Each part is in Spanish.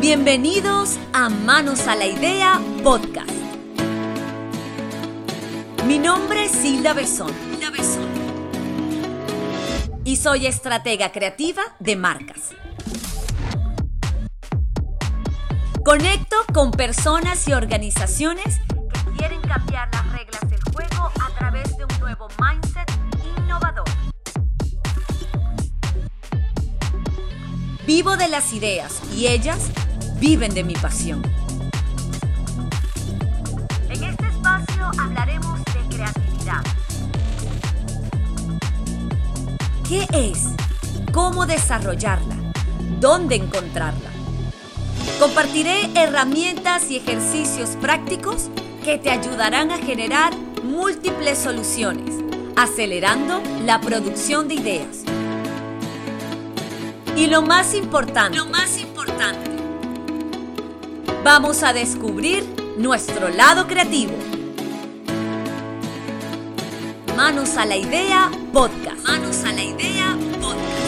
Bienvenidos a Manos a la Idea Podcast. Mi nombre es Hilda Besón. Y soy estratega creativa de marcas. Conecto con personas y organizaciones que quieren cambiar las reglas del juego a través de un nuevo mindset innovador. Vivo de las ideas y ellas viven de mi pasión. En este espacio hablaremos de creatividad. ¿Qué es? ¿Cómo desarrollarla? ¿Dónde encontrarla? Compartiré herramientas y ejercicios prácticos que te ayudarán a generar múltiples soluciones, acelerando la producción de ideas. Y lo más importante, lo más importante, Vamos a descubrir nuestro lado creativo. Manos a la idea podcast. Manos a la idea podcast.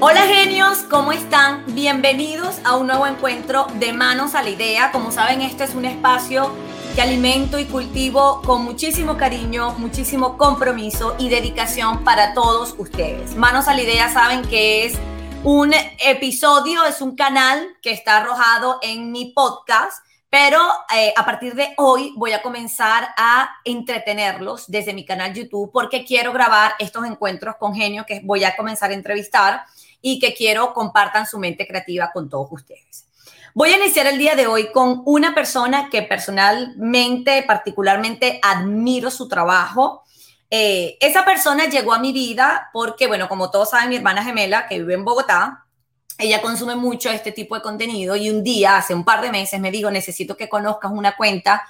Hola genios, ¿cómo están? Bienvenidos a un nuevo encuentro de Manos a la Idea. Como saben, este es un espacio que alimento y cultivo con muchísimo cariño, muchísimo compromiso y dedicación para todos ustedes. Manos a la idea saben que es un episodio, es un canal que está arrojado en mi podcast, pero eh, a partir de hoy voy a comenzar a entretenerlos desde mi canal YouTube porque quiero grabar estos encuentros con genios que voy a comenzar a entrevistar y que quiero compartan su mente creativa con todos ustedes. Voy a iniciar el día de hoy con una persona que personalmente, particularmente, admiro su trabajo. Eh, esa persona llegó a mi vida porque, bueno, como todos saben, mi hermana gemela, que vive en Bogotá, ella consume mucho este tipo de contenido y un día, hace un par de meses, me dijo, necesito que conozcas una cuenta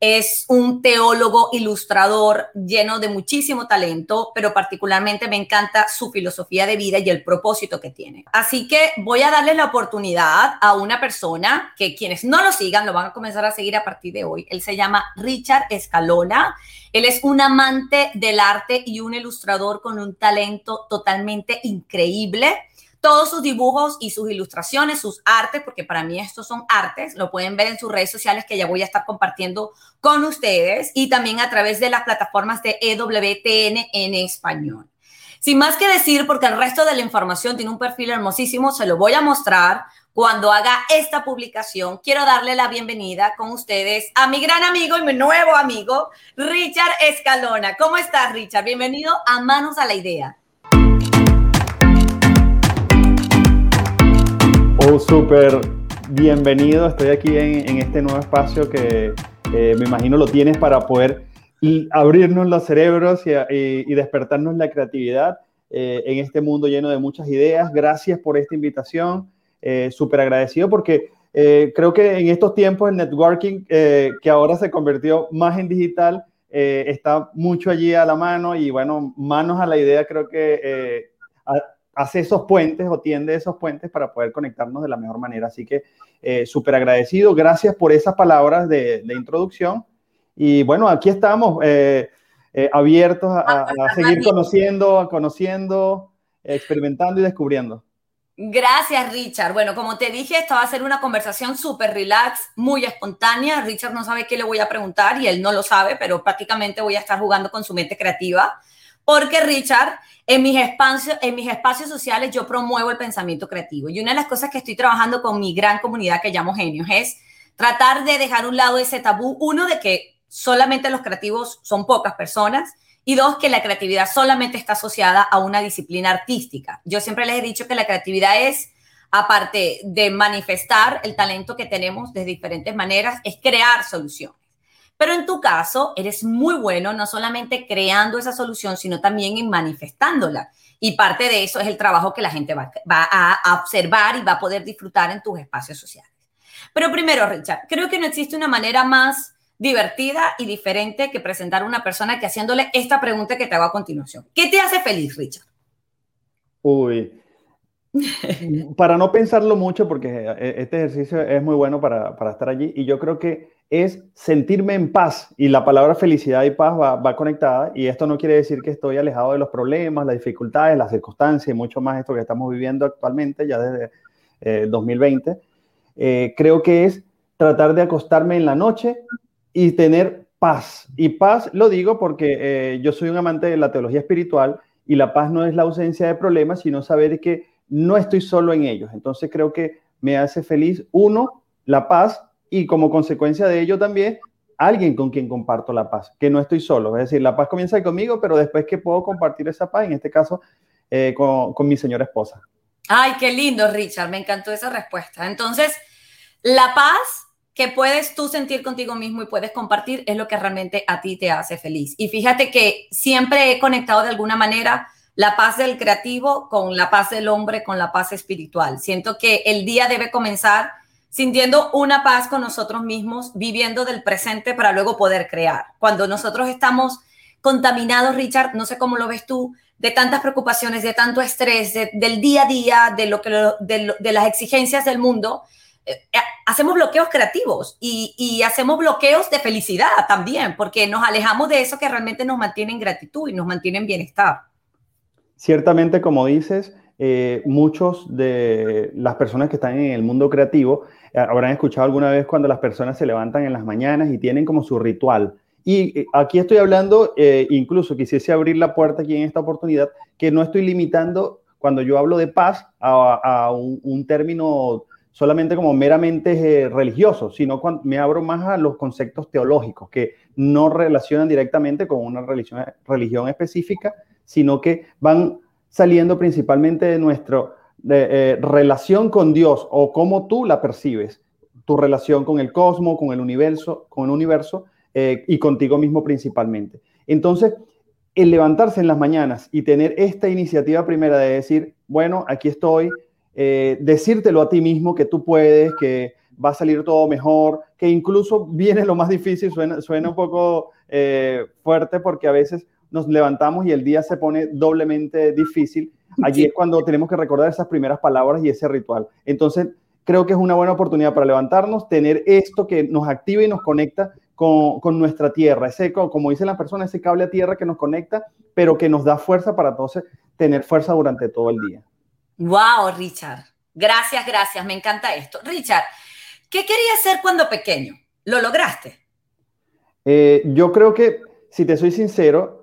es un teólogo ilustrador lleno de muchísimo talento, pero particularmente me encanta su filosofía de vida y el propósito que tiene. Así que voy a darle la oportunidad a una persona que quienes no lo sigan lo van a comenzar a seguir a partir de hoy. Él se llama Richard Escalona. Él es un amante del arte y un ilustrador con un talento totalmente increíble todos sus dibujos y sus ilustraciones, sus artes, porque para mí estos son artes, lo pueden ver en sus redes sociales que ya voy a estar compartiendo con ustedes y también a través de las plataformas de EWTN en español. Sin más que decir, porque el resto de la información tiene un perfil hermosísimo, se lo voy a mostrar cuando haga esta publicación. Quiero darle la bienvenida con ustedes a mi gran amigo y mi nuevo amigo, Richard Escalona. ¿Cómo estás, Richard? Bienvenido a Manos a la Idea. Oh, súper bienvenido. Estoy aquí en, este nuevo espacio que eh, me imagino lo tienes para poder abrirnos los cerebros y, despertarnos la creatividad eh, en este mundo lleno de muchas ideas. Gracias por esta invitación. Eh, súper agradecido porque creo que en estos tiempos el networking, que ahora se convirtió más en digital, está mucho allí a la mano y bueno, manos a la idea, creo que hace esos puentes o tiende esos puentes para poder conectarnos de la mejor manera. Así que eh, súper agradecido. Gracias por esas palabras de, introducción. Y bueno, aquí estamos eh, eh, abiertos a, seguir conociendo, conociendo, experimentando y descubriendo. Gracias, Richard. Bueno, como te dije, esta va a ser una conversación súper relax, muy espontánea. Richard no sabe qué le voy a preguntar y él no lo sabe, pero prácticamente voy a estar jugando con su mente creativa. Porque Richard en mis, espacios, en mis espacios sociales yo promuevo el pensamiento creativo y una de las cosas que estoy trabajando con mi gran comunidad que llamo genios es tratar de dejar un lado ese tabú, uno de que solamente los creativos son pocas personas y dos, que la creatividad solamente está asociada a una disciplina artística. Yo siempre les he dicho que la creatividad es, aparte de manifestar el talento que tenemos de diferentes maneras, es crear soluciones. Pero en tu caso, eres muy bueno no solamente creando esa solución, sino también en manifestándola. Y parte de eso es el trabajo que la gente va, a observar y va a poder disfrutar en tus espacios sociales. Pero primero, Richard, creo que no existe una manera más divertida y diferente que presentar a una persona que haciéndole esta pregunta que te hago a continuación. ¿Qué te hace feliz, Richard? Uy, para no pensarlo mucho, porque eh, este ejercicio es muy bueno para, para, estar allí, y yo creo que es sentirme en paz, y la palabra felicidad y paz va, va, conectada, y esto no quiere decir que estoy alejado de los problemas, las dificultades, las circunstancias, y mucho más esto que estamos viviendo actualmente, ya desde eh, 2020. Eh, creo que es tratar de acostarme en la noche y tener paz. Y paz lo digo porque eh, yo soy un amante de la teología espiritual, y la paz no es la ausencia de problemas, sino saber que no estoy solo en ellos. Entonces creo que me hace feliz, uno, la paz y como consecuencia de ello también alguien con quien comparto la paz, que no estoy solo. Es decir, la paz comienza conmigo, pero después que puedo compartir esa paz, en este caso, eh, con, con mi señora esposa. Ay, qué lindo, Richard, me encantó esa respuesta. Entonces, la paz que puedes tú sentir contigo mismo y puedes compartir es lo que realmente a ti te hace feliz. Y fíjate que siempre he conectado de alguna manera la paz del creativo con la paz del hombre, con la paz espiritual. Siento que el día debe comenzar sintiendo una paz con nosotros mismos, viviendo del presente para luego poder crear. Cuando nosotros estamos contaminados, Richard, no sé cómo lo ves tú, de tantas preocupaciones, de tanto estrés, del día a día, de, lo que, de, las exigencias del mundo, eh, eh, hacemos bloqueos creativos y, y, hacemos bloqueos de felicidad también, porque nos alejamos de eso que realmente nos mantiene en gratitud y nos mantiene en bienestar. Ciertamente, como dices, eh, muchos de las personas que están en el mundo creativo eh, habrán escuchado alguna vez cuando las personas se levantan en las mañanas y tienen como su ritual. Y eh, aquí estoy hablando, incluso quisiese abrir la puerta aquí en esta oportunidad, que no estoy limitando cuando yo hablo de paz a, un, término solamente como meramente religioso, sino cuando me abro más a los conceptos teológicos que no relacionan directamente con una religión, religión específica, sino que van saliendo principalmente de nuestra eh, relación con Dios o cómo tú la percibes, tu relación con el cosmos, con el universo, con el universo eh, y contigo mismo principalmente. Entonces, el levantarse en las mañanas y tener esta iniciativa primera de decir, bueno, aquí estoy, eh, decírtelo a ti mismo que tú puedes, que va a salir todo mejor, que incluso viene lo más difícil, suena, suena un poco fuerte porque a veces nos levantamos y el día se pone doblemente difícil. Allí es cuando tenemos que recordar esas primeras palabras y ese ritual. Entonces, creo que es una buena oportunidad para levantarnos, tener esto que nos activa y nos conecta con, con nuestra tierra, ese, como dice la persona, ese cable a tierra que nos conecta, pero que nos da fuerza para entonces tener fuerza durante todo el día. Wow, Richard. Gracias, gracias. Me encanta esto. Richard, ¿qué querías hacer cuando pequeño? ¿Lo lograste? Eh, yo creo que, si te soy sincero,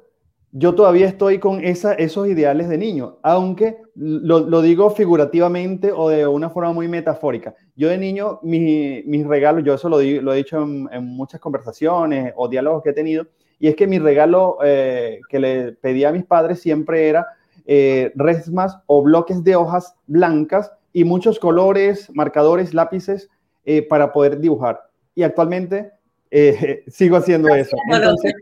yo todavía estoy con esos ideales de niño, aunque lo, digo figurativamente o de una forma muy metafórica. Yo de niño, mis regalos, yo eso lo, lo he dicho en, muchas conversaciones o diálogos que he tenido, y es que mi regalo eh, que le pedí a mis padres siempre era eh, resmas o bloques de hojas blancas y muchos colores, marcadores, lápices eh, para poder dibujar. Y actualmente eh, sigo haciendo eso. Entonces,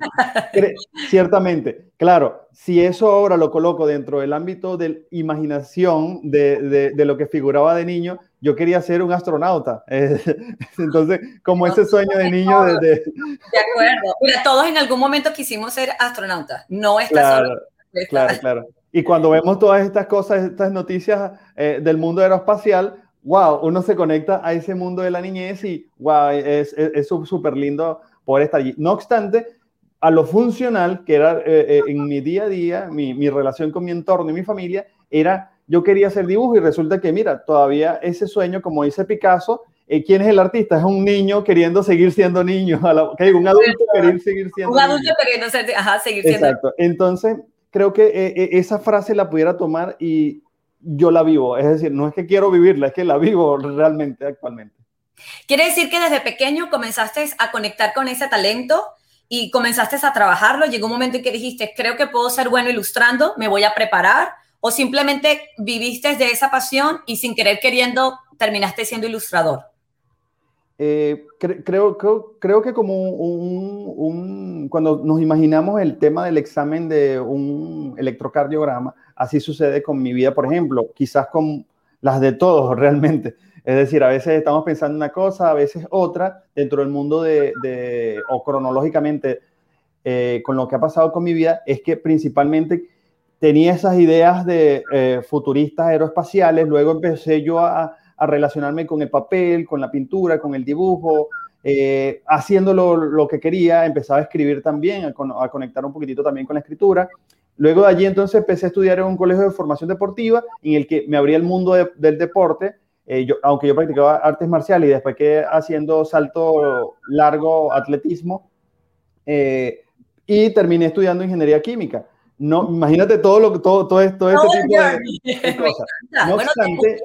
ciertamente, claro, si eso ahora lo coloco dentro del ámbito de imaginación de, de, lo que figuraba de niño, yo quería ser un astronauta. entonces, como ese sueño de niño desde... De acuerdo. Mira, todos en algún momento quisimos ser astronautas. No está claro, Claro, claro. Y cuando vemos todas estas cosas, estas noticias eh, del mundo aeroespacial, wow, uno se conecta a ese mundo de la niñez y wow, es súper lindo poder estar allí. No obstante, a lo funcional, que era eh, eh, en mi día a día, mi, mi, relación con mi entorno y mi familia, era, yo quería hacer dibujo y resulta que, mira, todavía ese sueño, como dice Picasso, eh, ¿quién es el artista? Es un niño queriendo seguir siendo niño, un adulto queriendo seguir siendo Un adulto queriendo ajá, seguir siendo Exacto. Entonces, creo que esa frase la pudiera tomar y yo la vivo. Es decir, no es que quiero vivirla, es que la vivo realmente actualmente. Quiere decir que desde pequeño comenzaste a conectar con ese talento y comenzaste a trabajarlo. Llegó un momento en que dijiste, creo que puedo ser bueno ilustrando, me voy a preparar. O simplemente viviste de esa pasión y sin querer queriendo terminaste siendo ilustrador. Eh, creo, creo, creo, que como un, cuando nos imaginamos el tema del examen de un electrocardiograma, así sucede con mi vida, por ejemplo, quizás con las de todos realmente. Es decir, a veces estamos pensando una cosa, a veces otra, dentro del mundo de, o cronológicamente, eh, con lo que ha pasado con mi vida, es que principalmente tenía esas ideas de eh, futuristas aeroespaciales, luego empecé yo a, relacionarme con el papel, con la pintura, con el dibujo, eh, haciendo lo, que quería, empezaba a escribir también, a, conectar un poquitito también con la escritura. Luego de allí entonces empecé a estudiar en un colegio de formación deportiva en el que me abría el mundo del deporte, eh, yo, aunque yo practicaba artes marciales y después que haciendo salto largo, atletismo, y terminé estudiando ingeniería química. No, imagínate todo lo todo, todo, todo este tipo de, cosas. No obstante,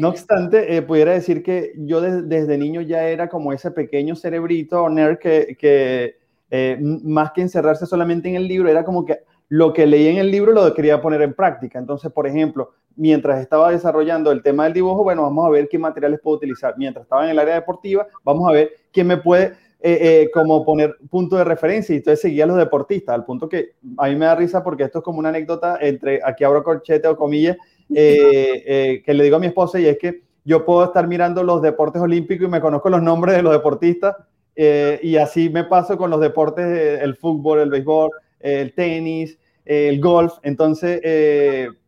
no obstante eh, pudiera decir que yo desde niño ya era como ese pequeño cerebrito nerd que, que eh, más que encerrarse solamente en el libro, era como que lo que leí en el libro lo quería poner en práctica. Entonces, por ejemplo, mientras estaba desarrollando el tema del dibujo, bueno, vamos a ver qué materiales puedo utilizar. Mientras estaba en el área deportiva, vamos a ver quién me puede eh, eh, como poner punto de referencia y entonces seguía a los deportistas, al punto que a mí me da risa porque esto es como una anécdota entre, aquí abro corchete o comillas, eh, que le digo a mi esposa y es que yo puedo estar mirando los deportes olímpicos y me conozco los nombres de los deportistas y así me paso con los deportes, el fútbol, el béisbol, el tenis, el golf, entonces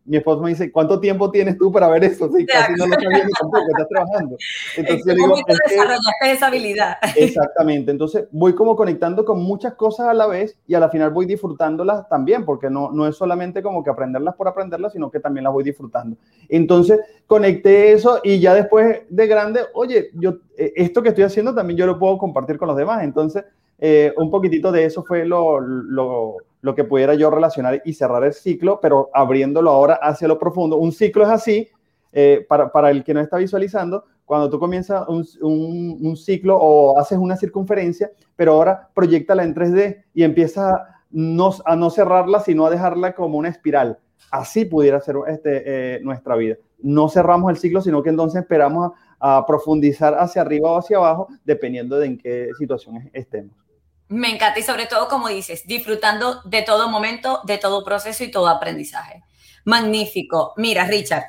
mi esposo me dice, ¿cuánto tiempo tienes tú para ver eso? Sí, casi no lo estás viendo tampoco, estás trabajando. Entonces, yo digo, es desarrollaste esa habilidad? Exactamente, entonces voy como conectando con muchas cosas a la vez y a la final voy disfrutándolas también, porque no, no es solamente como que aprenderlas por aprenderlas, sino que también las voy disfrutando. Entonces conecté eso y ya después de grande, oye, yo eh, esto que estoy haciendo también yo lo puedo compartir con los demás. Entonces, eh, un poquitito de eso fue lo, lo lo que pudiera yo relacionar y cerrar el ciclo, pero abriéndolo ahora hacia lo profundo. Un ciclo es así, eh, para, el que no está visualizando, cuando tú comienzas un, ciclo o haces una circunferencia, pero ahora proyectala en 3D y empieza no, a no cerrarla, sino a dejarla como una espiral. Así pudiera ser este, eh, nuestra vida. No cerramos el ciclo, sino que entonces esperamos a, a profundizar hacia arriba o hacia abajo, dependiendo de en qué situación estemos. Me encanta y sobre todo, como dices, disfrutando de todo momento, de todo proceso y todo aprendizaje. Magnífico. Mira, Richard,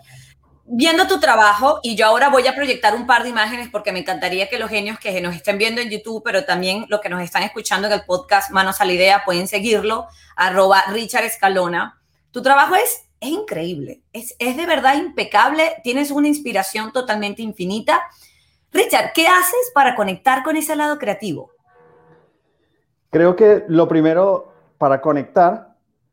viendo tu trabajo, y yo ahora voy a proyectar un par de imágenes porque me encantaría que los genios que nos estén viendo en YouTube, pero también los que nos están escuchando en el podcast Manos a la Idea, pueden seguirlo, arroba Richard Escalona. Tu trabajo es, es increíble, es, es de verdad impecable, tienes una inspiración totalmente infinita. Richard, ¿qué haces para conectar con ese lado creativo? Creo que lo primero para conectar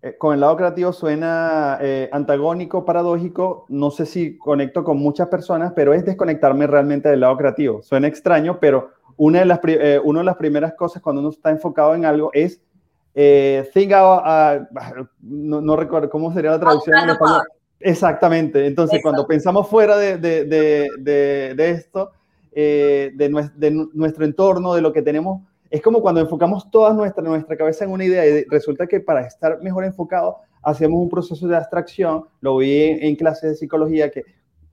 eh, con el lado creativo suena eh, antagónico, paradójico. No sé si conecto con muchas personas, pero es desconectarme realmente del lado creativo. Suena extraño, pero una de las, eh, una de las primeras cosas cuando uno está enfocado en algo es think no, recuerdo cómo sería la traducción en español. Exactamente. Entonces, cuando pensamos fuera de, de, de, de esto, de, nuestro entorno, de lo que tenemos es como cuando enfocamos toda nuestra, nuestra cabeza en una idea y resulta que para estar mejor enfocado hacemos un proceso de abstracción, lo vi en, clases de psicología, que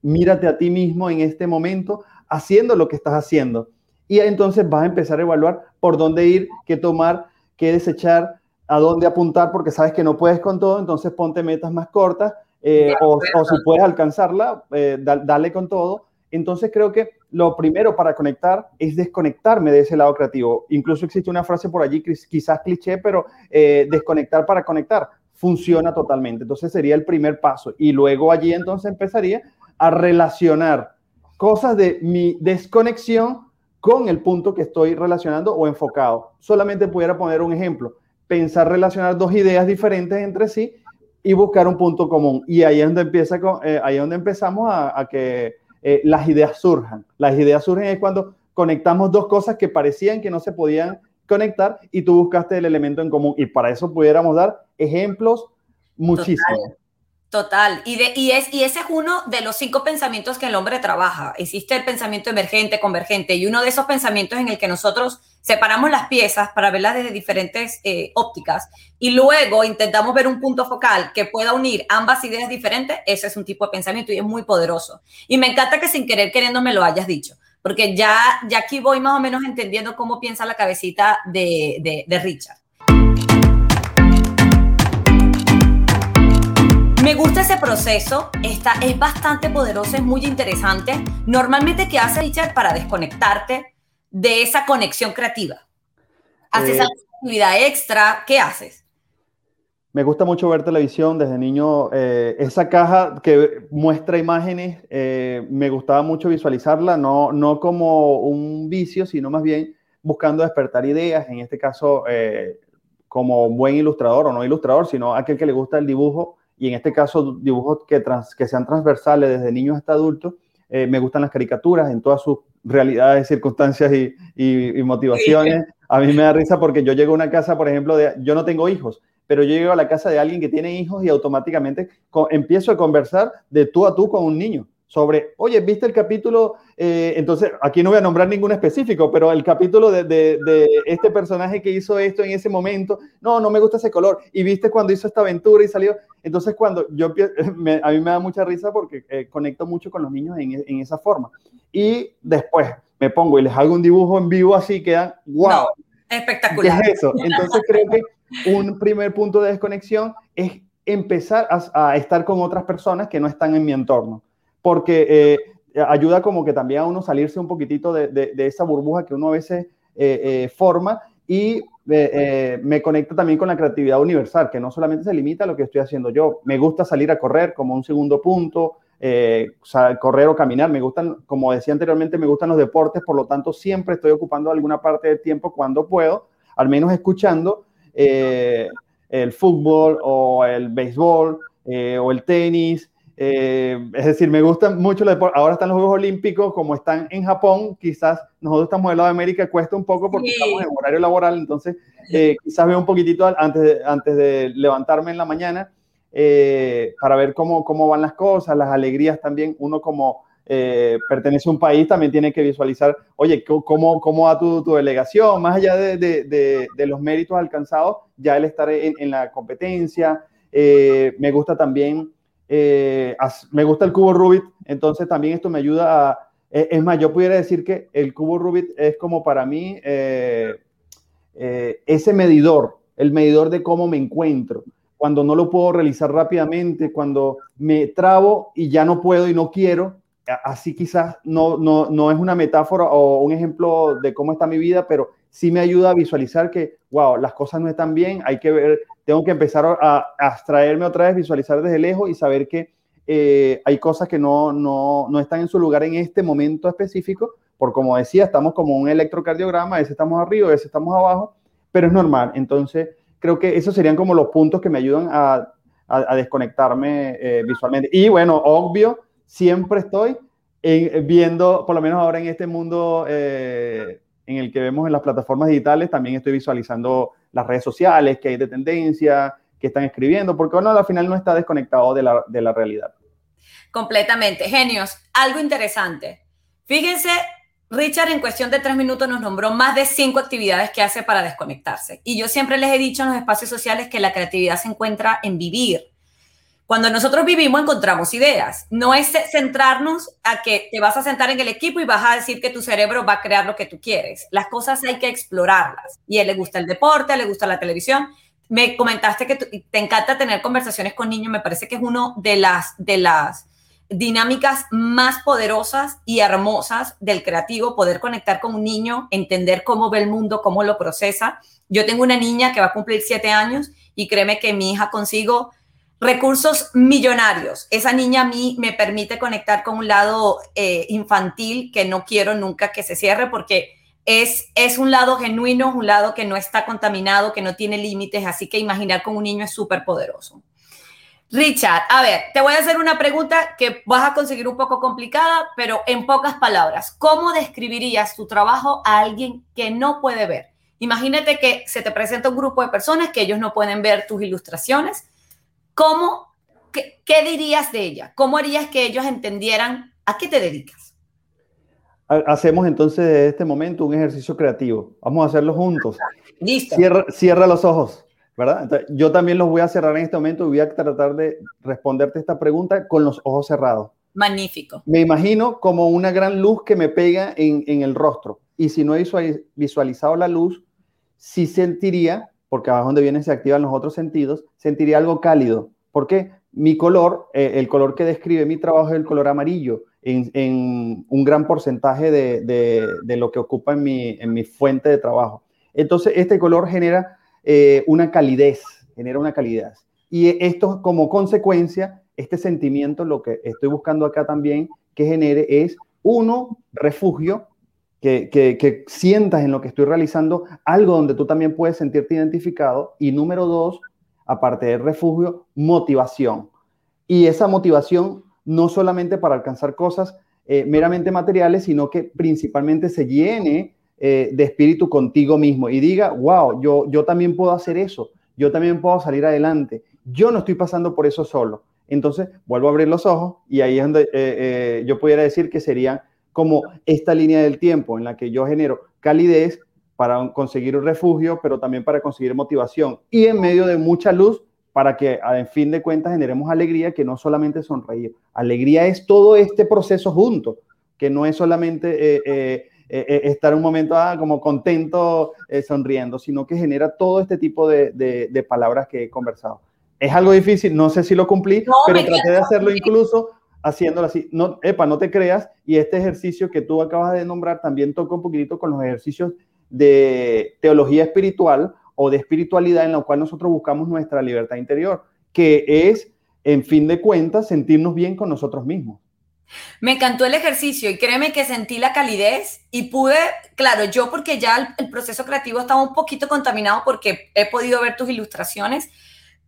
mírate a ti mismo en este momento haciendo lo que estás haciendo. Y entonces vas a empezar a evaluar por dónde ir, qué tomar, qué desechar, a dónde apuntar, porque sabes que no puedes con todo, entonces ponte metas más cortas eh, o, si puedes alcanzarla, eh, dale con todo. Entonces creo que lo primero para conectar es desconectarme de ese lado creativo. Incluso existe una frase por allí, quizás cliché, pero eh, desconectar para conectar funciona totalmente. Entonces sería el primer paso. Y luego allí entonces empezaría a relacionar cosas de mi desconexión con el punto que estoy relacionando o enfocado. Solamente pudiera poner un ejemplo. Pensar relacionar dos ideas diferentes entre sí y buscar un punto común. Y ahí es donde, empieza, eh, ahí es donde empezamos a que eh, las ideas surjan. Las ideas surgen es cuando conectamos dos cosas que parecían que no se podían conectar y tú buscaste el elemento en común. Y para eso pudiéramos dar ejemplos muchísimos. Total. Y, de, y, es, y ese es uno de los cinco pensamientos que el hombre trabaja. Existe el pensamiento emergente, convergente, y uno de esos pensamientos en el que nosotros separamos las piezas para verlas desde diferentes eh, ópticas y luego intentamos ver un punto focal que pueda unir ambas ideas diferentes, ese es un tipo de pensamiento y es muy poderoso. Y me encanta que sin querer queriendo me lo hayas dicho, porque ya, ya aquí voy más o menos entendiendo cómo piensa la cabecita de, de, de Richard. Me gusta ese proceso, está, es bastante poderoso, es muy interesante. Normalmente, ¿qué hace Richard para desconectarte de esa conexión creativa? ¿Haces eh, alguna actividad extra? ¿Qué haces? Me gusta mucho ver televisión desde niño. Eh, esa caja que muestra imágenes, eh, me gustaba mucho visualizarla, no, no como un vicio, sino más bien buscando despertar ideas, en este caso como buen ilustrador o no ilustrador, sino aquel que le gusta el dibujo, y en este caso dibujos que, que sean transversales desde niños hasta adultos. me gustan las caricaturas en todas sus realidades, circunstancias y, y motivaciones. A mí me da risa porque yo llego a una casa, por ejemplo, de, yo no tengo hijos, pero yo llego a la casa de alguien que tiene hijos y automáticamente empiezo a conversar de tú a tú con un niño sobre, oye, ¿viste el capítulo? Eh, entonces, aquí no voy a nombrar ningún específico, pero el capítulo de, de, este personaje que hizo esto en ese momento, no, no me gusta ese color. Y viste cuando hizo esta aventura y salió. Entonces, cuando yo, a mí me da mucha risa porque eh, conecto mucho con los niños en, en, esa forma. Y después me pongo y les hago un dibujo en vivo así, quedan, wow. espectacular. ¿Qué es eso? Entonces, creo que un primer punto de desconexión es empezar a, estar con otras personas que no están en mi entorno, porque eh, ayuda como que también a uno salirse un poquitito de, esa burbuja que uno a veces eh, eh, forma y me conecta también con la creatividad universal, que no solamente se limita a lo que estoy haciendo yo. Me gusta salir a correr como un segundo punto, correr o caminar. Me gustan, como decía anteriormente, me gustan los deportes, por lo tanto siempre estoy ocupando alguna parte del tiempo cuando puedo, al menos escuchando eh, el fútbol o el béisbol eh, o el tenis. Eh, es decir, me gustan mucho los deportes. Ahora están los Juegos Olímpicos, como están en Japón, quizás nosotros estamos del lado de América, cuesta un poco porque estamos en horario laboral, entonces quizás veo un poquitito antes de, antes de levantarme en la mañana para ver cómo, cómo van las cosas, las alegrías también. Uno como eh, pertenece a un país, también tiene que visualizar, oye, ¿cómo, cómo va tu, tu delegación? Más allá de, de, de, los méritos alcanzados, ya el estar en, en la competencia. Eh, me gusta también, eh, me gusta el cubo Rubik, entonces también esto me ayuda a... Es más, yo pudiera decir que el cubo Rubik es como para mí ese medidor, el medidor de cómo me encuentro cuando no lo puedo realizar rápidamente, cuando me trabo y ya no puedo y no quiero, así quizás no, no, no es una metáfora o un ejemplo de cómo está mi vida, pero sí me ayuda a visualizar que, wow, las cosas no están bien, hay que ver, tengo que empezar a, abstraerme otra vez, visualizar desde lejos y saber que eh, hay cosas que no, no, no, están en su lugar en este momento específico, por como decía, estamos como un electrocardiograma, a veces estamos arriba, a veces estamos abajo, pero es normal. Entonces, creo que esos serían como los puntos que me ayudan a, desconectarme eh, visualmente. Y bueno, obvio, siempre estoy viendo, por lo menos ahora en este mundo eh, en el que vemos en las plataformas digitales, también estoy visualizando las redes sociales, que hay de tendencia, que están escribiendo, porque bueno, al final no está desconectado de la, de la realidad. Completamente. Genios, algo interesante. Fíjense, Richard en cuestión de tres minutos nos nombró más de cinco actividades que hace para desconectarse. Y yo siempre les he dicho en los espacios sociales que la creatividad se encuentra en vivir, cuando nosotros vivimos encontramos ideas. No es centrarnos a que te vas a sentar en el equipo y vas a decir que tu cerebro va a crear lo que tú quieres. Las cosas hay que explorarlas. Y a él le gusta el deporte, le gusta la televisión. Me comentaste que te encanta tener conversaciones con niños. Me parece que es una de las, de las dinámicas más poderosas y hermosas del creativo, poder conectar con un niño, entender cómo ve el mundo, cómo lo procesa. Yo tengo una niña que va a cumplir siete años y créeme que mi hija consigo recursos millonarios. Esa niña a mí me permite conectar con un lado eh, infantil que no quiero nunca que se cierre porque es, es un lado genuino, un lado que no está contaminado, que no tiene límites, así que imaginar con un niño es súper poderoso. Richard, a ver, te voy a hacer una pregunta que vas a conseguir un poco complicada, pero en pocas palabras, ¿cómo describirías tu trabajo a alguien que no puede ver? Imagínate que se te presenta un grupo de personas que ellos no pueden ver tus ilustraciones, ¿Cómo, qué, dirías de ella? ¿Cómo harías que ellos entendieran a qué te dedicas? Hacemos entonces de este momento un ejercicio creativo. Vamos a hacerlo juntos. Listo. Cierra, los ojos, ¿verdad? yo también los voy a cerrar en este momento y voy a tratar de responderte esta pregunta con los ojos cerrados. Magnífico. Me imagino como una gran luz que me pega en, en el rostro. Y si no he visualizado la luz, sí sentiría porque abajo donde vienen se activan los otros sentidos, sentiría algo cálido. porque Mi color, eh, el color que describe mi trabajo es el color amarillo, en, un gran porcentaje de, lo que ocupa en mi, en mi, fuente de trabajo. Entonces, este color genera eh, una calidez genera una calidez. Y esto como consecuencia, este sentimiento, lo que estoy buscando acá también que genere es, uno, refugio, que, sientas en lo que estoy realizando algo donde tú también puedes sentirte identificado. Y número dos, aparte del refugio, motivación. Y esa motivación no solamente para alcanzar cosas eh, meramente materiales, sino que principalmente se llene eh, de espíritu contigo mismo y diga, wow, yo, yo también puedo hacer eso, yo también puedo salir adelante, yo no estoy pasando por eso solo. Entonces, vuelvo a abrir los ojos y ahí es donde eh, yo pudiera decir que sería como esta línea del tiempo en la que yo genero calidez para conseguir un refugio, pero también para conseguir motivación y en medio de mucha luz para que en fin de cuentas generemos alegría, que no solamente sonreír. Alegría es todo este proceso junto, que no es solamente eh, eh, eh, estar un momento ah, como contento, sonriendo, sino que genera todo este tipo de, de, palabras que he conversado. Es algo difícil, no sé si lo cumplí, pero traté de hacerlo incluso haciéndolo así. No, epa, no te creas. Y este ejercicio que tú acabas de nombrar también toca un poquitito con los ejercicios de teología espiritual o de espiritualidad en la cual nosotros buscamos nuestra libertad interior, que es, en fin de cuentas, sentirnos bien con nosotros mismos. Me encantó el ejercicio y créeme que sentí la calidez y pude, claro, yo porque ya el, proceso creativo estaba un poquito contaminado porque he podido ver tus ilustraciones,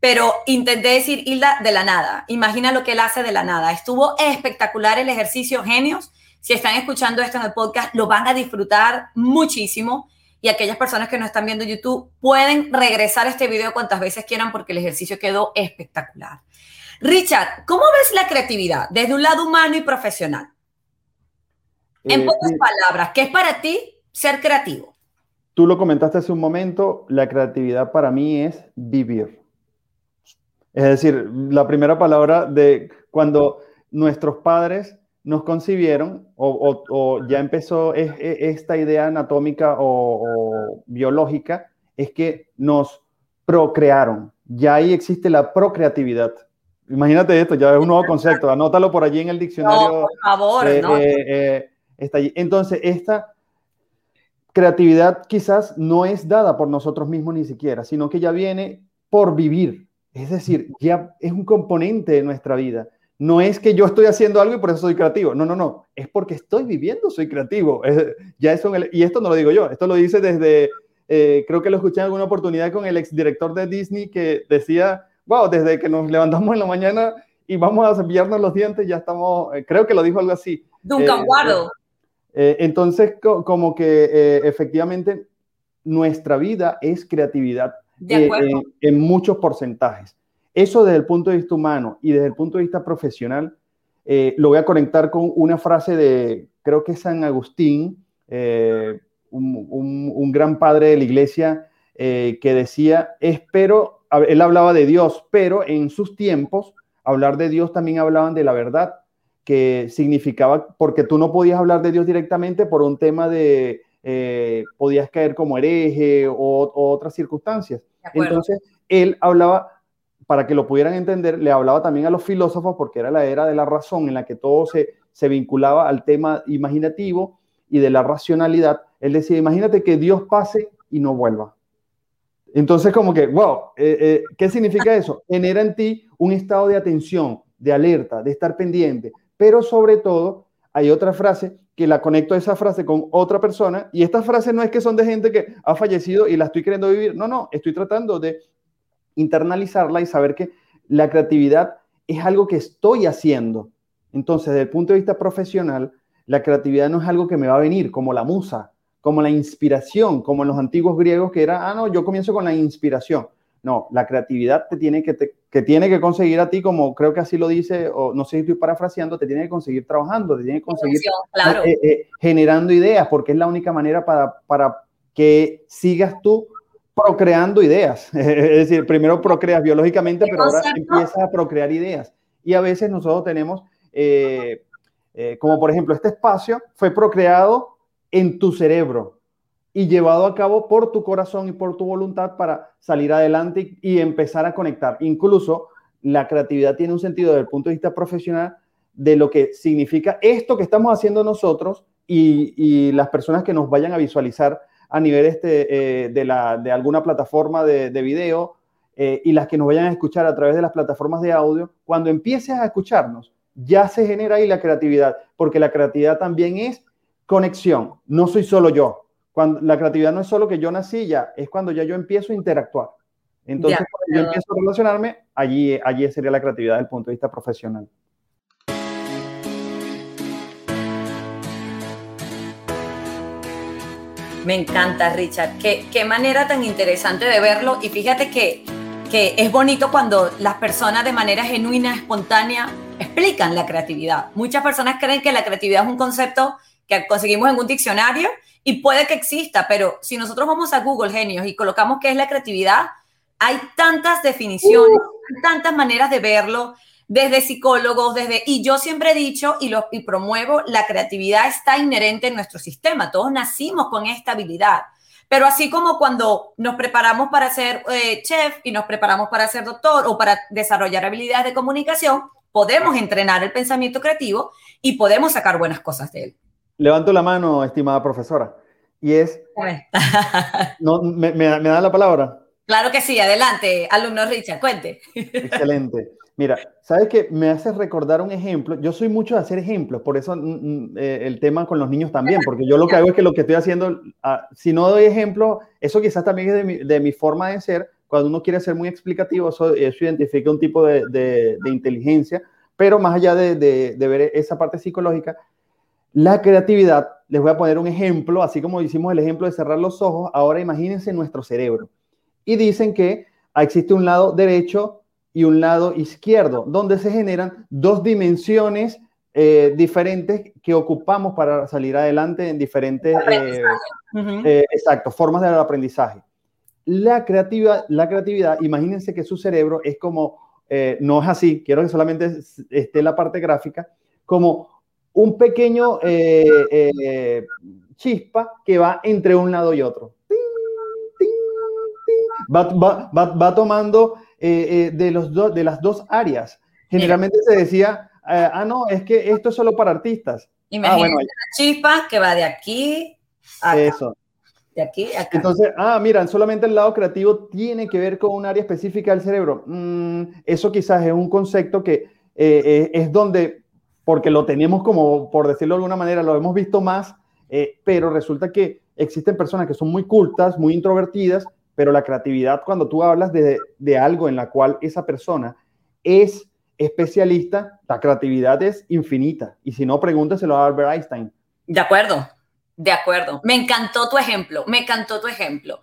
pero intenté decir Hilda de la nada. Imagina lo que él hace de la nada. Estuvo espectacular el ejercicio, genios. Si están escuchando esto en el podcast, lo van a disfrutar muchísimo. Y aquellas personas que no están viendo YouTube pueden regresar a este video cuantas veces quieran porque el ejercicio quedó espectacular. Richard, ¿cómo ves la creatividad desde un lado humano y profesional? En eh, pocas palabras, ¿qué es para ti ser creativo? Tú lo comentaste hace un momento, la creatividad para mí es vivir. Es decir, la primera palabra de cuando nuestros padres nos concibieron o, ya empezó esta idea anatómica o, biológica, es que nos procrearon. Ya ahí existe la procreatividad. Imagínate esto, ya es un nuevo concepto, anótalo por allí en el diccionario. No, por favor, eh, no. Eh, eh, está allí. Entonces, esta creatividad quizás no es dada por nosotros mismos ni siquiera, sino que ya viene por vivir. Es decir, ya es un componente de nuestra vida. No es que yo estoy haciendo algo y por eso soy creativo. No, no, no. Es porque estoy viviendo, soy creativo. ya eso y esto no lo digo yo. Esto lo dice desde, eh, creo que lo escuché en alguna oportunidad con el exdirector de Disney que decía, wow, desde que nos levantamos en la mañana y vamos a cepillarnos los dientes, ya estamos, eh, creo que lo dijo algo así. Duncan eh, Waddle. entonces, como que efectivamente nuestra vida es creatividad eh, en, muchos porcentajes. Eso desde el punto de vista humano y desde el punto de vista profesional, eh, lo voy a conectar con una frase de, creo que San Agustín, eh, un, gran padre de la iglesia, que decía, espero, él hablaba de Dios, pero en sus tiempos, hablar de Dios también hablaban de la verdad, que significaba, porque tú no podías hablar de Dios directamente por un tema de, podías caer como hereje o otras circunstancias. Entonces, él hablaba, para que lo pudieran entender, le hablaba también a los filósofos, porque era la era de la razón en la que todo se, se vinculaba al tema imaginativo y de la racionalidad. Él decía, imagínate que Dios pase y no vuelva. Entonces, como que, wow, eh, eh, ¿qué significa eso? Genera en ti un estado de atención, de alerta, de estar pendiente, pero sobre todo hay otra frase que la conecto a esa frase con otra persona y estas frases no es que son de gente que ha fallecido y la estoy queriendo vivir, no, no, estoy tratando de internalizarla y saber que la creatividad es algo que estoy haciendo. Entonces, desde el punto de vista profesional, la creatividad no es algo que me va a venir como la musa, como la inspiración, como en los antiguos griegos que era, ah, no, yo comienzo con la inspiración. No, la creatividad te tiene que, que tiene que conseguir a ti, como creo que así lo dice, o no sé si estoy parafraseando, te tiene que conseguir trabajando, te tiene que conseguir eh, eh, generando ideas, porque es la única manera para, para que sigas tú procreando ideas. es decir, primero procreas biológicamente, pero ahora empiezas a procrear ideas. Y a veces nosotros tenemos, eh, como por ejemplo, este espacio fue procreado en tu cerebro y llevado a cabo por tu corazón y por tu voluntad para salir adelante y, empezar a conectar. Incluso la creatividad tiene un sentido desde el punto de vista profesional de lo que significa esto que estamos haciendo nosotros y, las personas que nos vayan a visualizar a nivel este, eh, de, alguna plataforma de, video y las que nos vayan a escuchar a través de las plataformas de audio, cuando empieces a escucharnos, ya se genera ahí la creatividad, porque la creatividad también es conexión, no soy solo yo. Cuando, la creatividad no es solo que yo nací ya, es cuando ya yo empiezo a interactuar. Entonces, cuando yo empiezo a relacionarme, allí, allí sería la creatividad desde el punto de vista profesional. Me encanta, Richard. Qué, qué manera tan interesante de verlo. Y fíjate que, que es bonito cuando las personas de manera genuina, espontánea, explican la creatividad. Muchas personas creen que la creatividad es un concepto que conseguimos en un diccionario y puede que exista, pero si nosotros vamos a Google Genios y colocamos qué es la creatividad, hay tantas definiciones, uh. tantas maneras de verlo, desde psicólogos, desde... Y yo siempre he dicho y, lo, y promuevo, la creatividad está inherente en nuestro sistema, todos nacimos con esta habilidad. Pero así como cuando nos preparamos para ser eh, chef y nos preparamos para ser doctor o para desarrollar habilidades de comunicación, podemos entrenar el pensamiento creativo y podemos sacar buenas cosas de él. Levanto la mano, estimada profesora. Y es... no, me, me, da la palabra? Claro que sí, adelante, alumno Richard, cuente. Excelente. Mira, sabes que me hace recordar un ejemplo. Yo soy mucho de hacer ejemplos, por eso mm, mm, eh, el tema con los niños también, porque yo lo que hago es que lo que estoy haciendo, ah, si no doy ejemplo, eso quizás también es de mi, de mi, forma de ser. Cuando uno quiere ser muy explicativo, eso, identifica un tipo de, de, inteligencia, pero más allá de, de ver esa parte psicológica, la creatividad, les voy a poner un ejemplo, así como hicimos el ejemplo de cerrar los ojos, ahora imagínense nuestro cerebro. Y dicen que existe un lado derecho y un lado izquierdo, donde se generan dos dimensiones eh, diferentes que ocupamos para salir adelante en diferentes eh, eh, exacto, formas del aprendizaje. La creatividad, la creatividad, imagínense que su cerebro es como, no es así, quiero que solamente esté la parte gráfica, como un pequeño chispa que va entre un lado y otro. Va, va, va, va tomando eh, eh, de, los de las dos áreas. Generalmente se decía, eh, ah, no, es que esto es solo para artistas. Ah, Imagínate ah, la chispa que va de aquí a Eso. De aquí a acá. Entonces, ah, miran, solamente el lado creativo tiene que ver con un área específica del cerebro. Mm, eso quizás es un concepto que es donde, porque lo tenemos como, por decirlo de alguna manera, lo hemos visto más, pero resulta que existen personas que son muy cultas, muy introvertidas, pero la creatividad, cuando tú hablas de, de algo en la cual esa persona es especialista, la creatividad es infinita. Y si no, pregúntaselo a Albert Einstein. De acuerdo, de acuerdo. Me encantó tu ejemplo, me encantó tu ejemplo.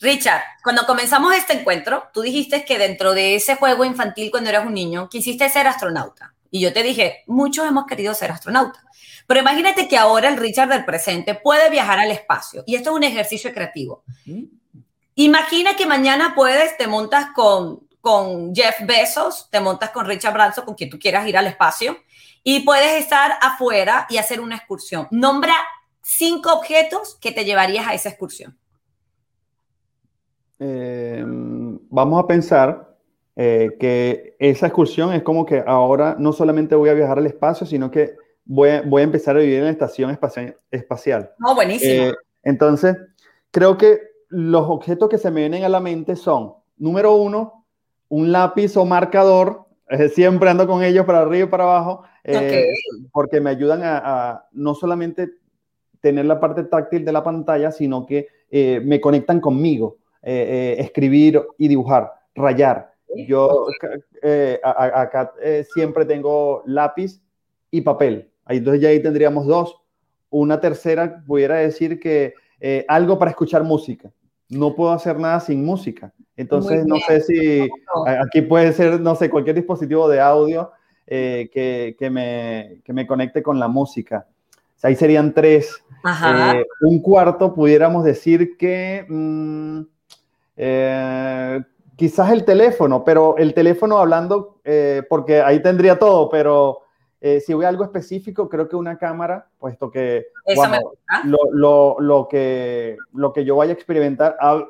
Richard, cuando comenzamos este encuentro, tú dijiste que dentro de ese juego infantil cuando eras un niño, quisiste ser astronauta. Y yo te dije, muchos hemos querido ser astronauta. Pero imagínate que ahora el Richard del presente puede viajar al espacio. Y esto es un ejercicio creativo. Imagina que mañana puedes, te montas con, con Jeff Bezos, te montas con Richard Branson, con quien tú quieras ir al espacio, y puedes estar afuera y hacer una excursión. Nombra cinco objetos que te llevarías a esa excursión. Eh, vamos a pensar eh, que esa excursión es como que ahora no solamente voy a viajar al espacio, sino que voy a, voy a empezar a vivir en la estación espacial. No, buenísimo. Eh, entonces, creo que los objetos que se me vienen a la mente son, número uno, un lápiz o marcador. siempre ando con ellos para arriba y para abajo, eh, porque me ayudan a, no solamente tener la parte táctil de la pantalla, sino que eh, me conectan conmigo, eh, escribir y dibujar, rayar. Yo acá siempre tengo lápiz y papel. Entonces ya ahí tendríamos dos. Una tercera, pudiera decir que algo para escuchar música no puedo hacer nada sin música. Entonces, no sé si aquí puede ser, no sé, cualquier dispositivo de audio eh, que, que, me, que, me, conecte con la música. ahí serían tres. Eh, un cuarto, pudiéramos decir que mm, eh, quizás el teléfono, pero el teléfono hablando, porque ahí tendría todo, pero eh, si voy a algo específico, creo que una cámara, puesto que, lo, lo, que lo que yo vaya a experimentar, ah,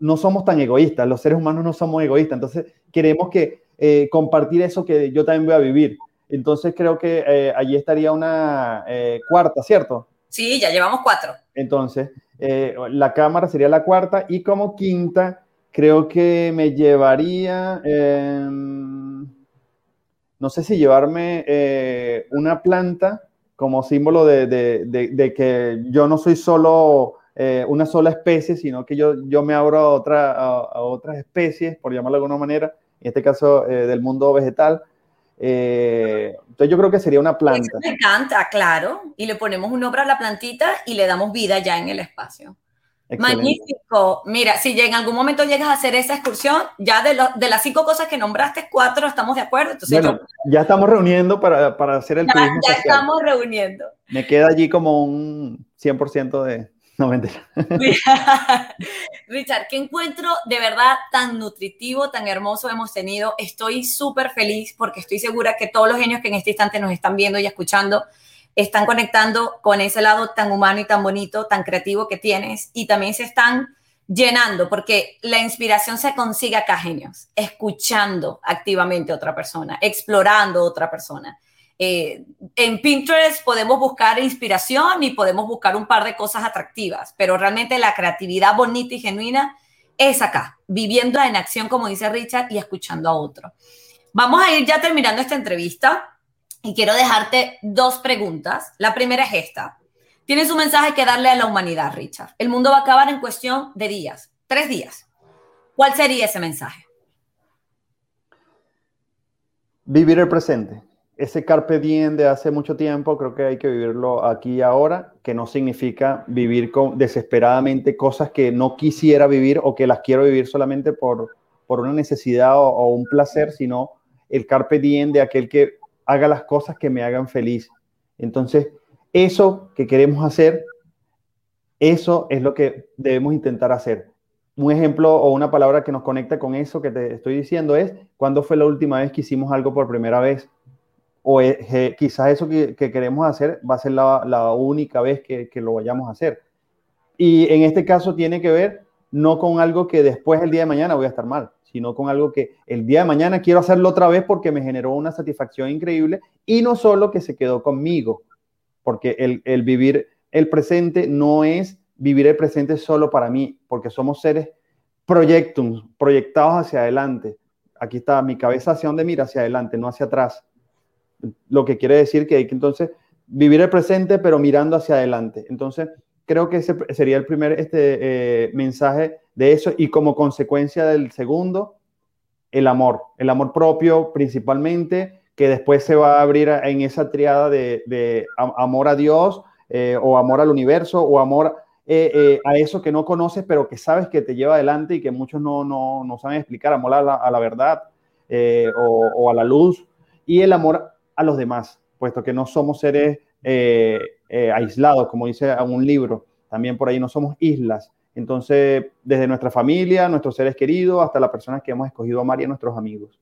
no somos tan egoístas, los seres humanos no somos egoístas, entonces queremos que eh, compartir eso que yo también voy a vivir. Entonces creo que eh, allí estaría una cuarta, ¿cierto? Sí, ya llevamos cuatro. Entonces, la cámara sería la cuarta y como quinta, creo que me llevaría, em, no sé si llevarme eh, una planta como símbolo de, que yo no soy solo eh, una sola especie, sino que yo, yo me abro a, otra, a, otras especies, por llamarlo de alguna manera, en este caso eh, del mundo vegetal. entonces yo creo que sería una planta. me encanta, claro. Y le ponemos un nombre a la plantita y le damos vida ya en el espacio. Magnífico. Mira, si en algún momento llegas a hacer esa excursión, ya de, de las cinco cosas que nombraste, cuatro estamos de acuerdo. Entonces bueno, ya estamos reuniendo para, para hacer el ya, Ya estamos reuniendo. Me queda allí como un 100% de... No, mentira. Richard, qué encuentro de verdad tan nutritivo, tan hermoso hemos tenido. Estoy súper feliz porque estoy segura que todos los genios que en este instante nos están viendo y escuchando están conectando con ese lado tan humano y tan bonito, tan creativo que tienes y también se están llenando, porque la inspiración se consigue acá, genios, escuchando activamente a otra persona, explorando a otra persona. Eh, en Pinterest podemos buscar inspiración y podemos buscar un par de cosas atractivas, pero realmente la creatividad bonita y genuina es acá, viviendo en acción, como dice Richard, y escuchando a otro. Vamos a ir ya terminando esta entrevista. Y quiero dejarte dos preguntas. La primera es esta. Tienes un mensaje que darle a la humanidad, Richard. El mundo va a acabar en cuestión de días, tres días. ¿Cuál sería ese mensaje? Vivir el presente. Ese carpe diem de hace mucho tiempo, creo que hay que vivirlo aquí y ahora, que no significa vivir con, desesperadamente cosas que no quisiera vivir o que las quiero vivir solamente por, por una necesidad o, o un placer, sino el carpe diem de aquel que haga las cosas que me hagan feliz. Entonces, eso que queremos hacer, eso es lo que debemos intentar hacer. Un ejemplo o una palabra que nos conecta con eso que te estoy diciendo es, ¿cuándo fue la última vez que hicimos algo por primera vez? O eh, quizás eso que, queremos hacer va a ser la, única vez que, que lo vayamos a hacer. Y en este caso tiene que ver no con algo que después el día de mañana voy a estar mal, sino con algo que el día de mañana quiero hacerlo otra vez porque me generó una satisfacción increíble y no solo que se quedó conmigo, porque el, vivir el presente no es vivir el presente solo para mí, porque somos seres proyectum, proyectados hacia adelante. Aquí está mi cabeza hacia donde mira, hacia adelante, no hacia atrás. Lo que quiere decir que hay que entonces vivir el presente, pero mirando hacia adelante. Entonces, creo que ese sería el primer este, eh, mensaje de eso y como consecuencia del segundo, el amor, el amor propio principalmente, que después se va a abrir en esa triada de, amor a Dios eh, o amor al universo o amor eh, a eso que no conoces pero que sabes que te lleva adelante y que muchos no, no, no saben explicar, amor a la, verdad o, o, a la luz y el amor a los demás, puesto que no somos seres eh, eh, aislados, como dice un libro, también por ahí no somos islas. Entonces, desde nuestra familia, nuestros seres queridos, hasta las personas que hemos escogido amar y a nuestros amigos.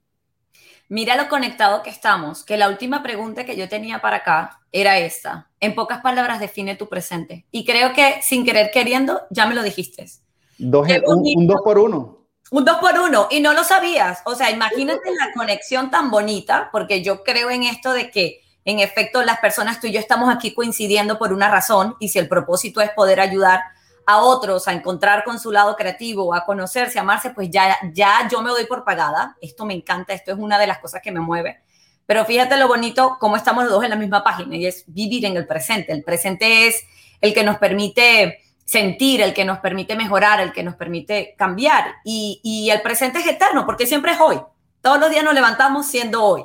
Mira lo conectado que estamos, que la última pregunta que yo tenía para acá era esta. En pocas palabras, define tu presente. Y creo que sin querer queriendo, ya me lo dijiste. Dos, un, un, dos por uno. Un dos por uno. Y no lo sabías. O sea, imagínate la conexión tan bonita, porque yo creo en esto de que en efecto, las personas, tú y yo estamos aquí coincidiendo por una razón y si el propósito es poder ayudar a otros a encontrar con su lado creativo, a conocerse, a amarse, pues ya, ya yo me doy por pagada. Esto me encanta, esto es una de las cosas que me mueve. Pero fíjate lo bonito, cómo estamos los dos en la misma página y es vivir en el presente. El presente es el que nos permite sentir, el que nos permite mejorar, el que nos permite cambiar. Y, y el presente es eterno porque siempre es hoy. Todos los días nos levantamos siendo hoy.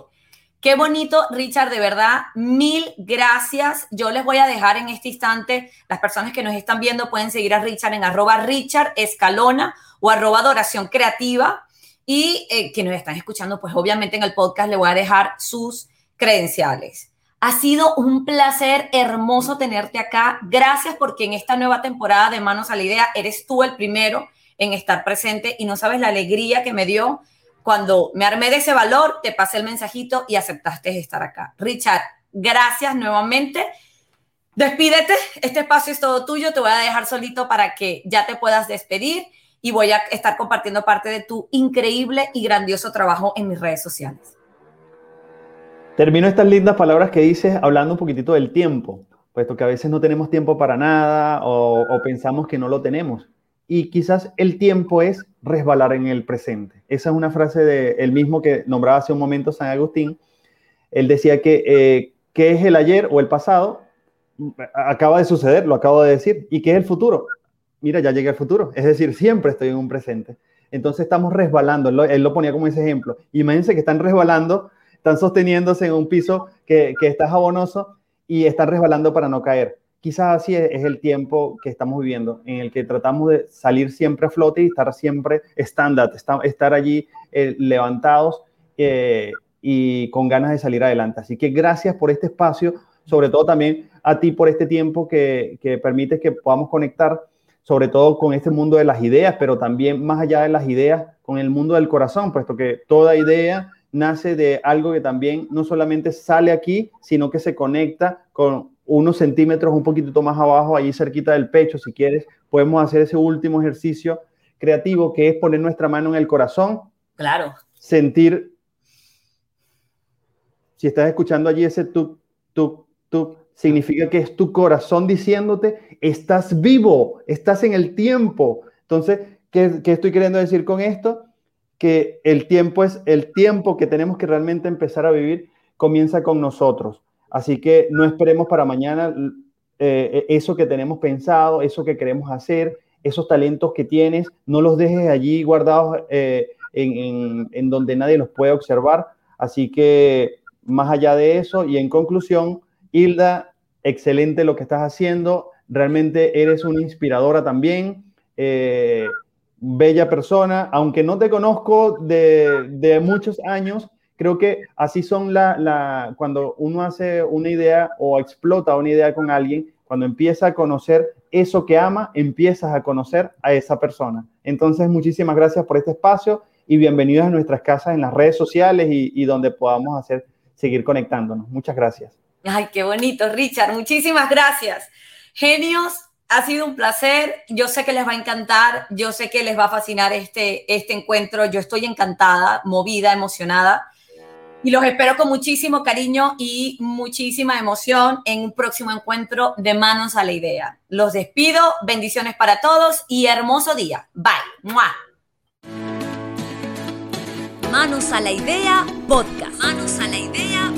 Qué bonito, Richard, de verdad, mil gracias. Yo les voy a dejar en este instante, las personas que nos están viendo pueden seguir a Richard en arroba Richard Escalona o arroba Adoración Creativa. Y eh, quienes nos están escuchando, pues obviamente en el podcast le voy a dejar sus credenciales. Ha sido un placer hermoso tenerte acá. Gracias porque en esta nueva temporada de Manos a la Idea eres tú el primero en estar presente y no sabes la alegría que me dio cuando me armé de ese valor, te pasé el mensajito y aceptaste estar acá. Richard, gracias nuevamente. Despídete, este espacio es todo tuyo, te voy a dejar solito para que ya te puedas despedir y voy a estar compartiendo parte de tu increíble y grandioso trabajo en mis redes sociales. Termino estas lindas palabras que dices hablando un poquitito del tiempo, puesto que a veces no tenemos tiempo para nada o, o pensamos que no lo tenemos. Y quizás el tiempo es resbalar en el presente. Esa es una frase de el mismo que nombraba hace un momento San Agustín. Él decía que eh, qué es el ayer o el pasado acaba de suceder, lo acabo de decir, y qué es el futuro. Mira, ya llegué al futuro, es decir, siempre estoy en un presente. Entonces estamos resbalando, él lo, ponía como ese ejemplo. Imagínense que están resbalando, están sosteniéndose en un piso que, que está jabonoso y están resbalando para no caer quizás así es, el tiempo que estamos viviendo, en el que tratamos de salir siempre a flote y estar siempre estándar, estar allí eh, levantados eh, y con ganas de salir adelante. Así que gracias por este espacio, sobre todo también a ti por este tiempo que, que permite que podamos conectar, sobre todo con este mundo de las ideas, pero también más allá de las ideas, con el mundo del corazón, puesto que toda idea nace de algo que también no solamente sale aquí, sino que se conecta con unos centímetros un poquito más abajo, allí cerquita del pecho, si quieres, podemos hacer ese último ejercicio creativo que es poner nuestra mano en el corazón. Claro. Sentir, si estás escuchando allí ese tuk, tuk, tuk, significa que es tu corazón diciéndote, estás vivo, estás en el tiempo. Entonces, ¿qué, qué estoy queriendo decir con esto? Que el tiempo es el tiempo que tenemos que realmente empezar a vivir, comienza con nosotros Así que no esperemos para mañana eh, eso que tenemos pensado, eso que queremos hacer, esos talentos que tienes, no los dejes allí guardados eh, en, donde nadie los puede observar. Así que más allá de eso, y en conclusión, Hilda, excelente lo que estás haciendo, realmente eres una inspiradora también, eh, bella persona, aunque no te conozco de, de muchos años, creo que así son la, cuando uno hace una idea o explota una idea con alguien, cuando empieza a conocer eso que ama, empiezas a conocer a esa persona. Entonces, muchísimas gracias por este espacio y bienvenidos a nuestras casas en las redes sociales y, y donde podamos hacer, seguir conectándonos. Muchas gracias. Ay, qué bonito, Richard. Muchísimas gracias. Genios, ha sido un placer. Yo sé que les va a encantar. Yo sé que les va a fascinar este, este encuentro. Yo estoy encantada, movida, emocionada y los espero con muchísimo cariño y muchísima emoción en un próximo encuentro de Manos a la Idea. Los despido, bendiciones para todos y hermoso día. Bye. Manos a la Idea Podcast. Manos a la Idea